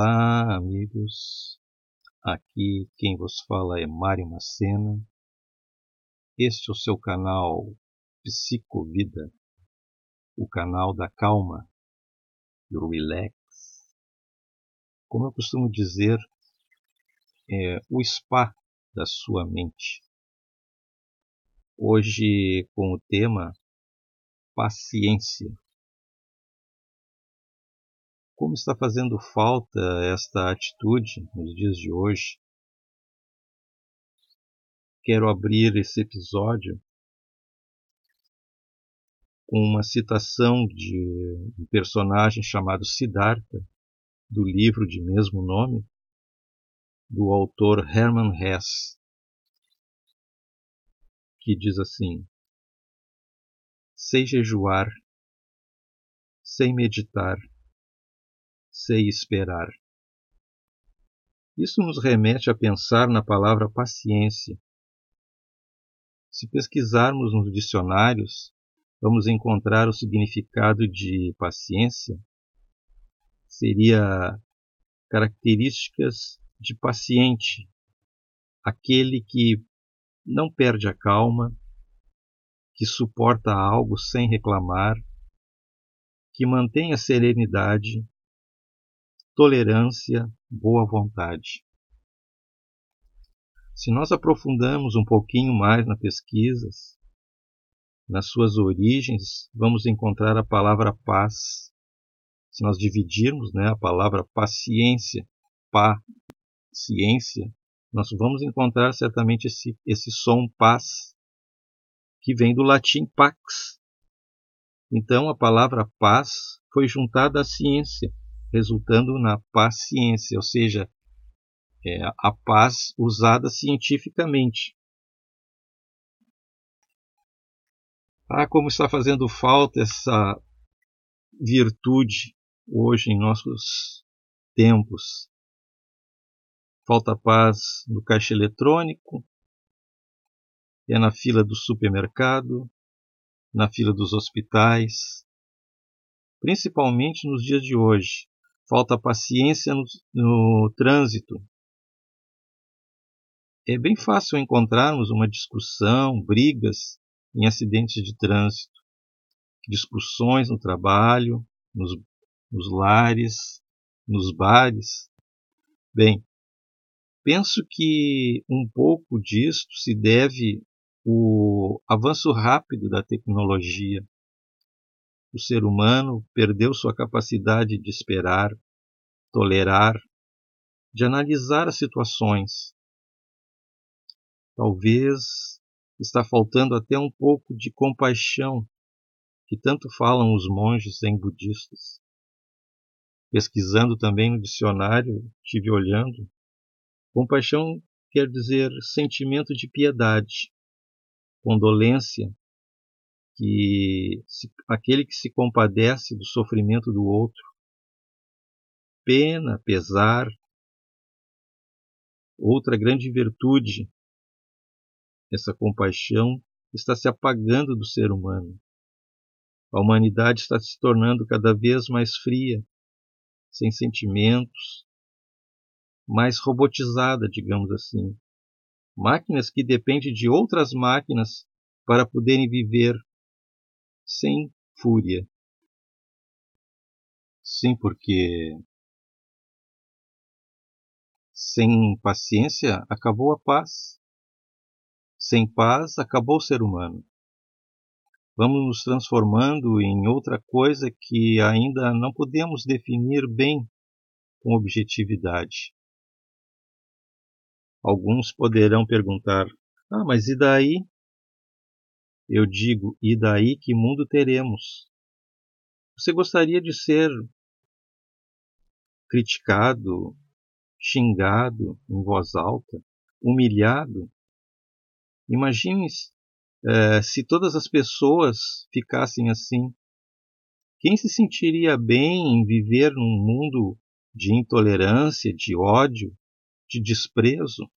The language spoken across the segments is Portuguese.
Olá, amigos. Aqui quem vos fala é Mário Macena. Este é o seu canal Psicovida, o canal da calma, do relax. Como eu costumo dizer, é o spa da sua mente. Hoje com o tema paciência. Como está fazendo falta esta atitude nos dias de hoje? Quero abrir esse episódio com uma citação de um personagem chamado Siddhartha, do livro de mesmo nome, do autor Hermann Hesse, que diz assim: Sei jejuar, sei meditar, sei esperar. Isso nos remete a pensar na palavra paciência. Se pesquisarmos nos dicionários, vamos encontrar o significado de paciência seria características de paciente, aquele que não perde a calma, que suporta algo sem reclamar, que mantém a serenidade, tolerância, boa vontade. Se nós aprofundamos um pouquinho mais na pesquisa, nas suas origens, vamos encontrar a palavra paz. Se nós dividirmos né, a palavra paciência, pá, ciência, nós vamos encontrar certamente esse, esse som paz, que vem do latim pax. Então a palavra paz foi juntada à ciência, resultando na paciência, ou seja, é, a paz usada cientificamente. Ah, como está fazendo falta essa virtude hoje em nossos tempos. Falta paz no caixa eletrônico, é na fila do supermercado, na fila dos hospitais, principalmente nos dias de hoje, falta paciência no, no trânsito. É bem fácil encontrarmos uma discussão, brigas em acidentes de trânsito, discussões no trabalho, nos, nos lares, nos bares. Bem, penso que um pouco disto se deve o avanço rápido da tecnologia o ser humano perdeu sua capacidade de esperar, tolerar, de analisar as situações. Talvez está faltando até um pouco de compaixão que tanto falam os monges zen budistas. Pesquisando também no dicionário, tive olhando, compaixão quer dizer sentimento de piedade, condolência que se, aquele que se compadece do sofrimento do outro, pena, pesar, outra grande virtude, essa compaixão está se apagando do ser humano. A humanidade está se tornando cada vez mais fria, sem sentimentos, mais robotizada, digamos assim. Máquinas que dependem de outras máquinas para poderem viver sem fúria. Sim, porque sem paciência acabou a paz. Sem paz acabou o ser humano. Vamos nos transformando em outra coisa que ainda não podemos definir bem com objetividade. Alguns poderão perguntar: Ah, mas e daí? Eu digo, e daí que mundo teremos? Você gostaria de ser criticado, xingado em voz alta, humilhado? Imagine é, se todas as pessoas ficassem assim. Quem se sentiria bem em viver num mundo de intolerância, de ódio, de desprezo?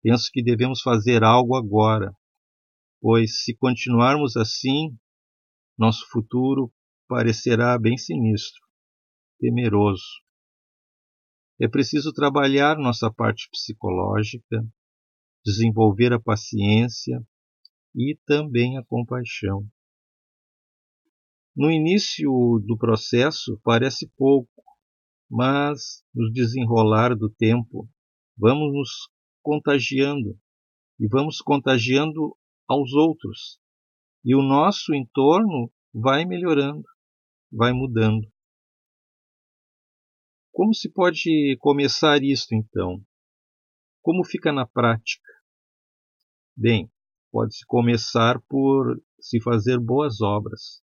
Penso que devemos fazer algo agora pois se continuarmos assim, nosso futuro parecerá bem sinistro, temeroso. é preciso trabalhar nossa parte psicológica, desenvolver a paciência e também a compaixão. No início do processo parece pouco, mas no desenrolar do tempo vamos nos contagiando e vamos contagiando aos outros. E o nosso entorno vai melhorando, vai mudando. Como se pode começar isto então? Como fica na prática? Bem, pode-se começar por se fazer boas obras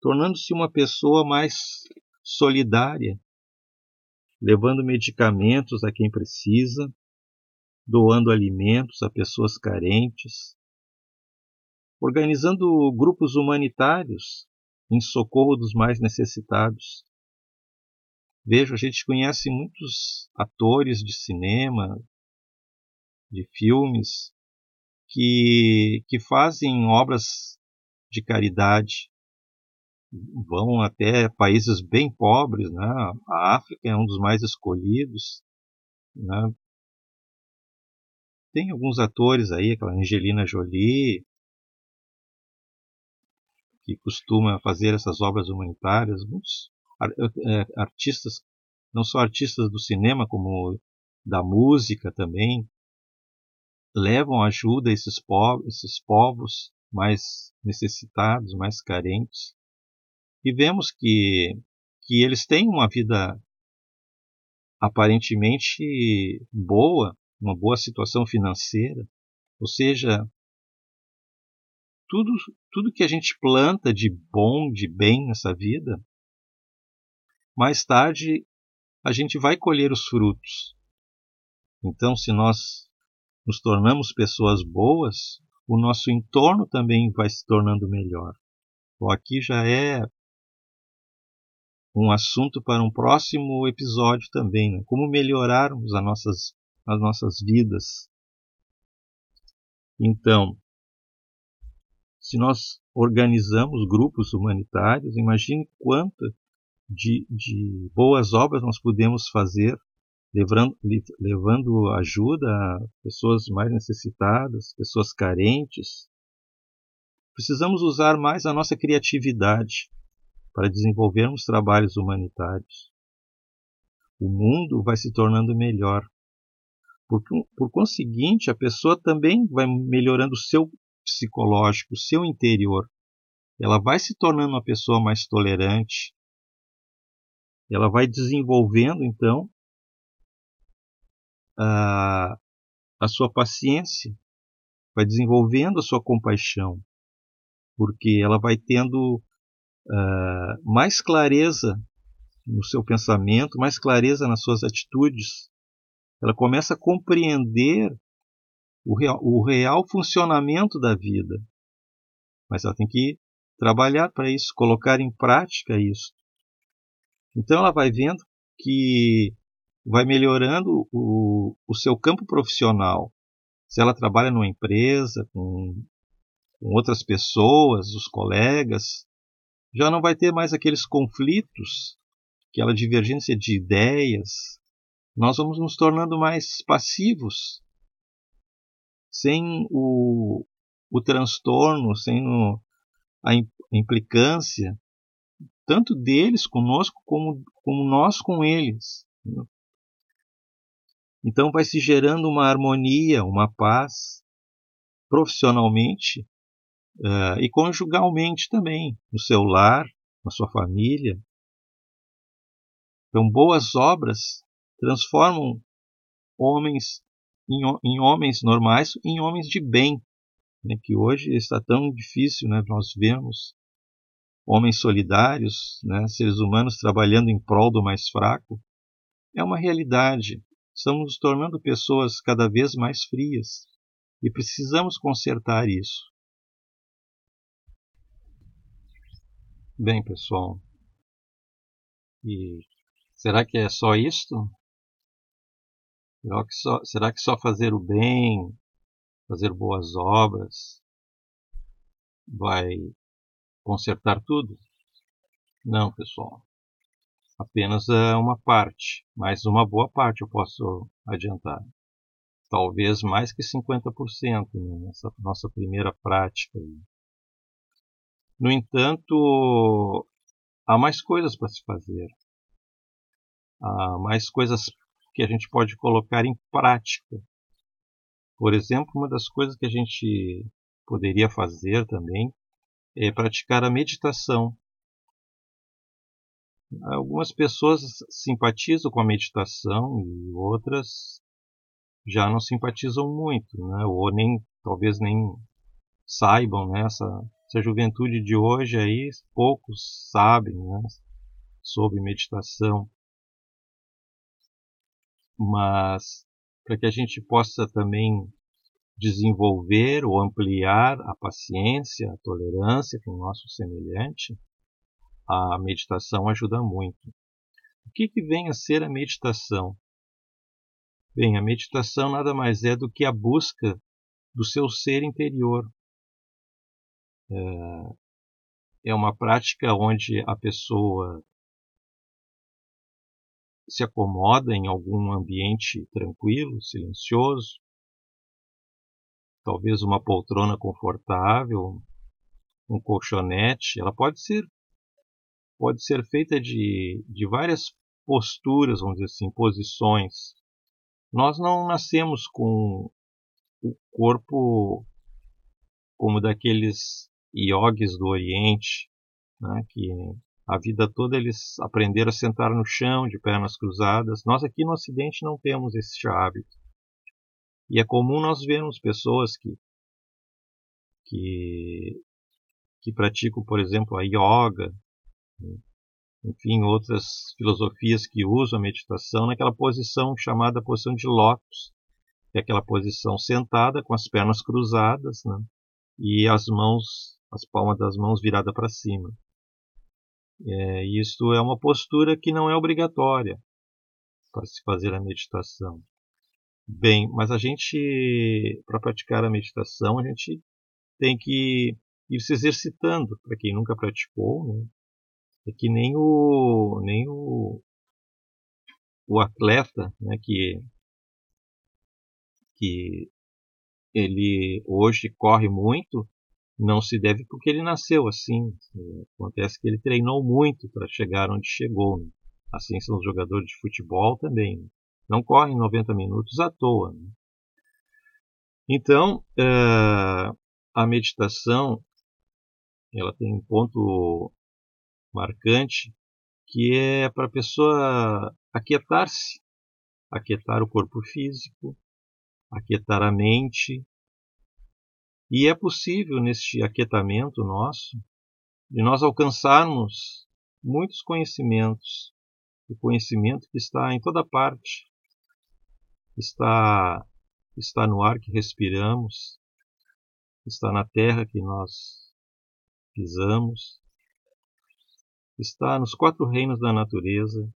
tornando-se uma pessoa mais solidária, levando medicamentos a quem precisa, doando alimentos a pessoas carentes, organizando grupos humanitários em socorro dos mais necessitados. Vejo, a gente conhece muitos atores de cinema, de filmes, que, que fazem obras de caridade, vão até países bem pobres, né? A África é um dos mais escolhidos, né? Tem alguns atores aí, aquela Angelina Jolie, que costuma fazer essas obras humanitárias, muitos é, artistas, não só artistas do cinema, como da música também, levam ajuda a esses esses povos mais necessitados, mais carentes. E vemos que, que eles têm uma vida aparentemente boa, uma boa situação financeira, ou seja, tudo, tudo que a gente planta de bom, de bem nessa vida, mais tarde a gente vai colher os frutos. Então, se nós nos tornamos pessoas boas, o nosso entorno também vai se tornando melhor. Bom, aqui já é um assunto para um próximo episódio também, né? como melhorarmos as nossas, as nossas vidas. Então, se nós organizamos grupos humanitários, imagine quanto de, de boas obras nós podemos fazer, levando, levando ajuda a pessoas mais necessitadas, pessoas carentes. Precisamos usar mais a nossa criatividade para desenvolvermos trabalhos humanitários. O mundo vai se tornando melhor. Por, por conseguinte, a pessoa também vai melhorando o seu psicológico, seu interior. Ela vai se tornando uma pessoa mais tolerante. Ela vai desenvolvendo, então, a, a sua paciência, vai desenvolvendo a sua compaixão, porque ela vai tendo uh, mais clareza no seu pensamento, mais clareza nas suas atitudes. Ela começa a compreender o real, o real funcionamento da vida. Mas ela tem que trabalhar para isso, colocar em prática isso. Então ela vai vendo que vai melhorando o, o seu campo profissional. Se ela trabalha numa empresa, com, com outras pessoas, os colegas, já não vai ter mais aqueles conflitos, aquela divergência de ideias. Nós vamos nos tornando mais passivos, sem o, o transtorno, sem o, a implicância, tanto deles conosco como, como nós com eles. Então vai se gerando uma harmonia, uma paz. Profissionalmente, uh, e conjugalmente também, no seu lar, na sua família. Então, boas obras transformam homens em, em homens normais em homens de bem, né, que hoje está tão difícil né, nós vemos homens solidários, né, seres humanos trabalhando em prol do mais fraco. É uma realidade. Estamos nos tornando pessoas cada vez mais frias e precisamos consertar isso. Bem, pessoal. E será que é só isto? Será que só, será que só fazer o bem, fazer boas obras, vai consertar tudo? Não, pessoal. apenas é uma parte, mas uma boa parte eu posso adiantar. Talvez mais que 50% né, nessa nossa primeira prática. No entanto, há mais coisas para se fazer. Há mais coisas que a gente pode colocar em prática. Por exemplo, uma das coisas que a gente poderia fazer também é praticar a meditação. Algumas pessoas simpatizam com a meditação e outras já não simpatizam muito, né? ou nem talvez nem saibam né? essa, juventude de hoje aí poucos sabem né? sobre meditação, mas para que a gente possa também desenvolver ou ampliar a paciência, a tolerância com o nosso semelhante, a meditação ajuda muito. O que, que vem a ser a meditação? Bem, a meditação nada mais é do que a busca do seu ser interior. É, é uma prática onde a pessoa se acomoda em algum ambiente tranquilo, silencioso, talvez uma poltrona confortável, um colchonete. Ela pode ser pode ser feita de, de várias posturas, vamos dizer assim, posições. Nós não nascemos com o corpo como daqueles iogues do Oriente, né, que a vida toda eles aprenderam a sentar no chão, de pernas cruzadas. Nós aqui no Ocidente não temos esse hábito. E é comum nós vermos pessoas que, que, que praticam, por exemplo, a yoga, enfim, outras filosofias que usam a meditação naquela posição chamada posição de lótus, que é aquela posição sentada com as pernas cruzadas né, e as mãos, as palmas das mãos viradas para cima. É, isto é uma postura que não é obrigatória para se fazer a meditação. Bem, mas a gente, para praticar a meditação, a gente tem que ir se exercitando. Para quem nunca praticou, né? é que nem o nem o, o atleta né, que que ele hoje corre muito não se deve porque ele nasceu assim acontece que ele treinou muito para chegar onde chegou né? assim são os jogadores de futebol também né? não correm 90 minutos à toa né? então uh, a meditação ela tem um ponto marcante, que é para a pessoa aquietar-se, aquietar o corpo físico, aquietar a mente. E é possível, neste aquietamento nosso, de nós alcançarmos muitos conhecimentos, o conhecimento que está em toda parte, está, está no ar que respiramos, está na terra que nós pisamos, está nos quatro reinos da natureza,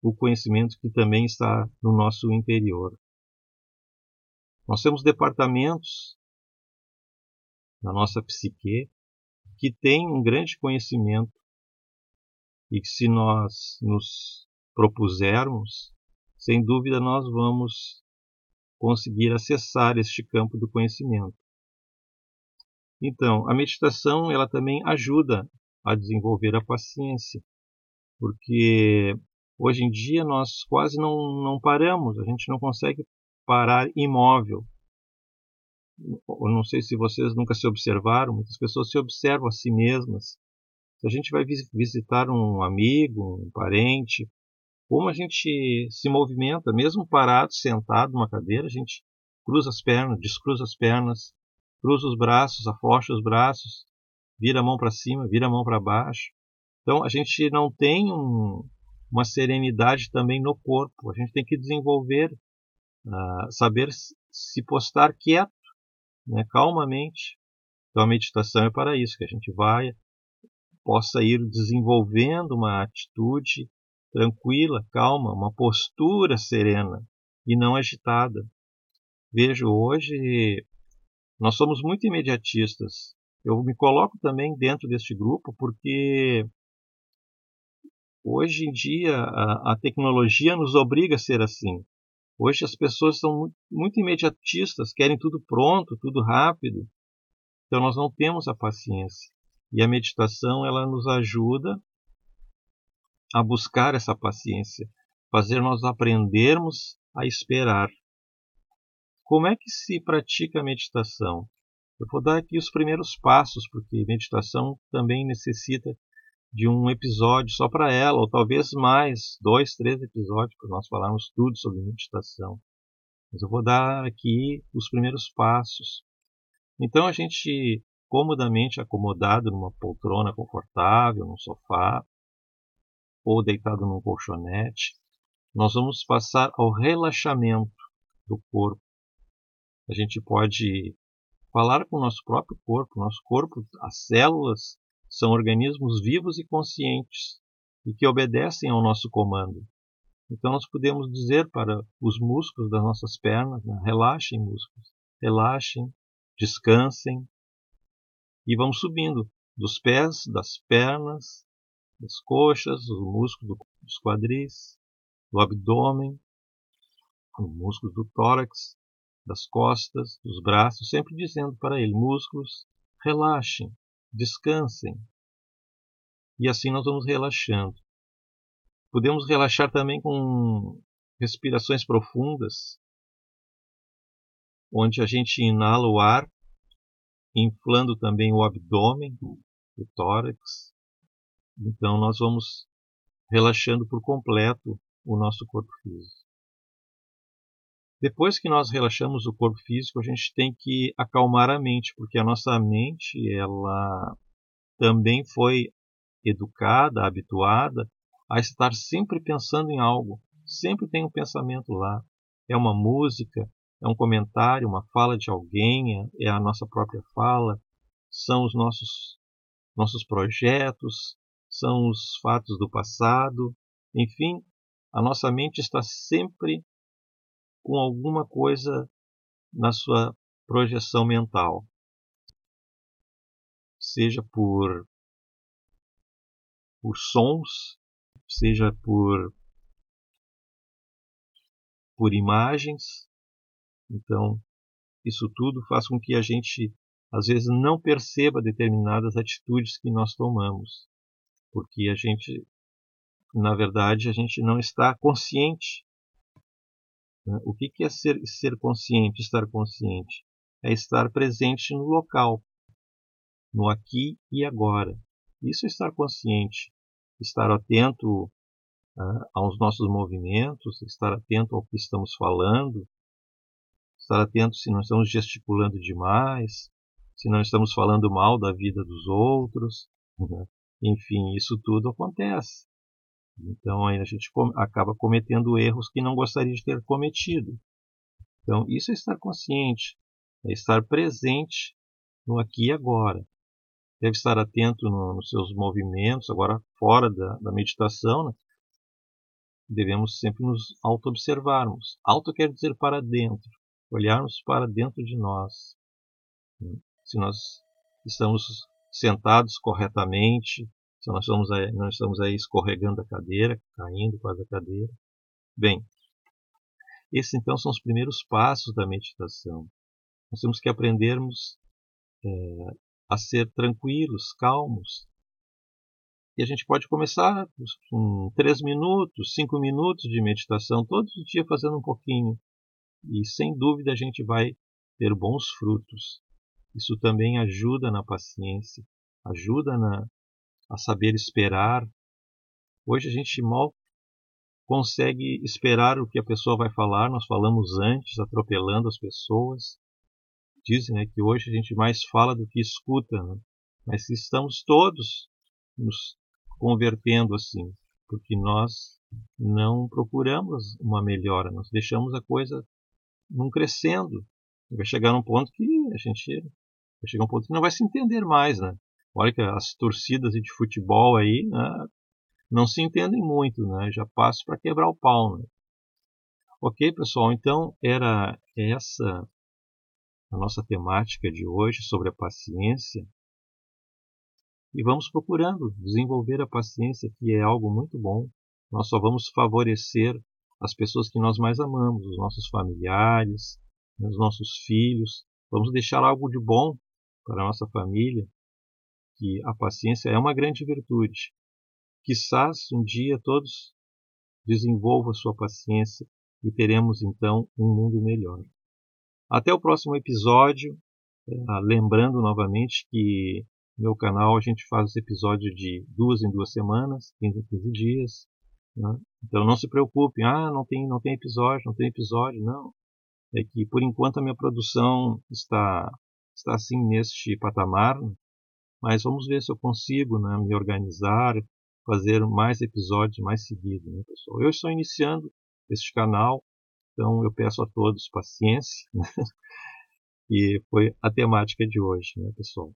o conhecimento que também está no nosso interior. Nós temos departamentos na nossa psique que têm um grande conhecimento e que se nós nos propusermos, sem dúvida nós vamos conseguir acessar este campo do conhecimento. Então, a meditação ela também ajuda a desenvolver a paciência, porque hoje em dia nós quase não, não paramos, a gente não consegue parar imóvel. Eu não sei se vocês nunca se observaram, muitas pessoas se observam a si mesmas. Se a gente vai visitar um amigo, um parente, como a gente se movimenta, mesmo parado, sentado numa cadeira, a gente cruza as pernas, descruza as pernas, cruza os braços, aflocha os braços, vira a mão para cima, vira a mão para baixo. Então a gente não tem um, uma serenidade também no corpo. A gente tem que desenvolver, saber se postar quieto, né, calmamente. Então a meditação é para isso, que a gente vai, possa ir desenvolvendo uma atitude tranquila, calma, uma postura serena e não agitada. Vejo hoje nós somos muito imediatistas eu me coloco também dentro deste grupo porque hoje em dia a, a, tecnologia nos obriga a ser assim. Hoje as pessoas são muito, imediatistas, querem tudo pronto, tudo rápido. Então nós não temos a paciência. E a meditação ela nos ajuda a buscar essa paciência, fazer nós aprendermos a esperar. Como é que se pratica a meditação? Eu vou dar aqui os primeiros passos, porque meditação também necessita de um episódio só para ela, ou talvez mais, dois, três episódios, para nós falarmos tudo sobre meditação. Mas eu vou dar aqui os primeiros passos. Então a gente, comodamente acomodado numa poltrona confortável, num sofá, ou deitado num colchonete, nós vamos passar ao relaxamento do corpo. A gente pode falar com o nosso próprio corpo. Nosso corpo, as células, são organismos vivos e conscientes e que obedecem ao nosso comando. Então nós podemos dizer para os músculos das nossas pernas, né, relaxem músculos, relaxem, descansem e vamos subindo dos pés, das pernas, das coxas, os músculos dos quadris, do abdômen, os músculos do tórax, das costas, dos braços, sempre dizendo para ele: músculos, relaxem, descansem. E assim nós vamos relaxando. Podemos relaxar também com respirações profundas, onde a gente inala o ar, inflando também o abdômen, o tórax. Então nós vamos relaxando por completo o nosso corpo físico. Depois que nós relaxamos o corpo físico, a gente tem que acalmar a mente, porque a nossa mente, ela também foi educada, habituada a estar sempre pensando em algo. Sempre tem um pensamento lá. É uma música, é um comentário, uma fala de alguém, é a nossa própria fala, são os nossos nossos projetos, são os fatos do passado, enfim, a nossa mente está sempre com alguma coisa na sua projeção mental. Seja por, por sons, seja por, por imagens. Então, isso tudo faz com que a gente, às vezes, não perceba determinadas atitudes que nós tomamos, porque a gente, na verdade, a gente não está consciente né? O que é ser, ser consciente, estar consciente? É estar presente no local, no aqui e agora. Isso é estar consciente, estar atento uh, aos nossos movimentos, estar atento ao que estamos falando, estar atento se não estamos gesticulando demais, se não estamos falando mal da vida dos outros. Né? Enfim, isso tudo acontece. Então aí a gente acaba cometendo erros que não gostaria de ter cometido. Então isso é estar consciente, é estar presente no aqui e agora. Deve estar atento no, nos seus movimentos, agora fora da, da meditação. Né? Devemos sempre nos auto-observarmos. Auto quer dizer para dentro, olharmos para dentro de nós. Se nós estamos sentados corretamente, se nós estamos aí, nós estamos aí escorregando a cadeira, caindo quase a cadeira. Bem, esses então são os primeiros passos da meditação. Nós temos que aprendermos é, a ser tranquilos, calmos. E a gente pode começar com três minutos, cinco minutos de meditação, todos os dias fazendo um pouquinho. E sem dúvida a gente vai ter bons frutos. Isso também ajuda na paciência, ajuda na, a saber esperar. Hoje a gente mal consegue esperar o que a pessoa vai falar, nós falamos antes, atropelando as pessoas. Dizem né, que hoje a gente mais fala do que escuta, né? mas estamos todos nos convertendo assim, porque nós não procuramos uma melhora, nós deixamos a coisa não crescendo. Vai chegar um ponto que a gente vai chegar um ponto que não vai se entender mais, né? Olha que as torcidas de futebol aí né, não se entendem muito, né? Já passo para quebrar o pau, né? Ok, pessoal, então era essa a nossa temática de hoje sobre a paciência. e vamos procurando desenvolver a paciência, que é algo muito bom. Nós só vamos favorecer as pessoas que nós mais amamos, os nossos familiares, os nossos filhos. Vamos deixar algo de bom para a nossa família, que a paciência é uma grande virtude. Quizás um dia todos desenvolvam sua paciência e teremos então um mundo melhor. Até o próximo episódio. Ah, lembrando novamente que no meu canal a gente faz esse episódio de duas em duas semanas, 15 em 15 dias. Né? Então não se preocupem, ah, não tem, não tem episódio, não tem episódio, não. É que por enquanto a minha produção está, está assim neste patamar, mas vamos ver se eu consigo né, me organizar, fazer mais episódios mais seguidos, né, pessoal? Eu estou iniciando este canal, então eu peço a todos paciência. Né? E foi a temática de hoje, né, pessoal?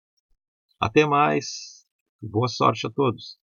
Até mais. Boa sorte a todos.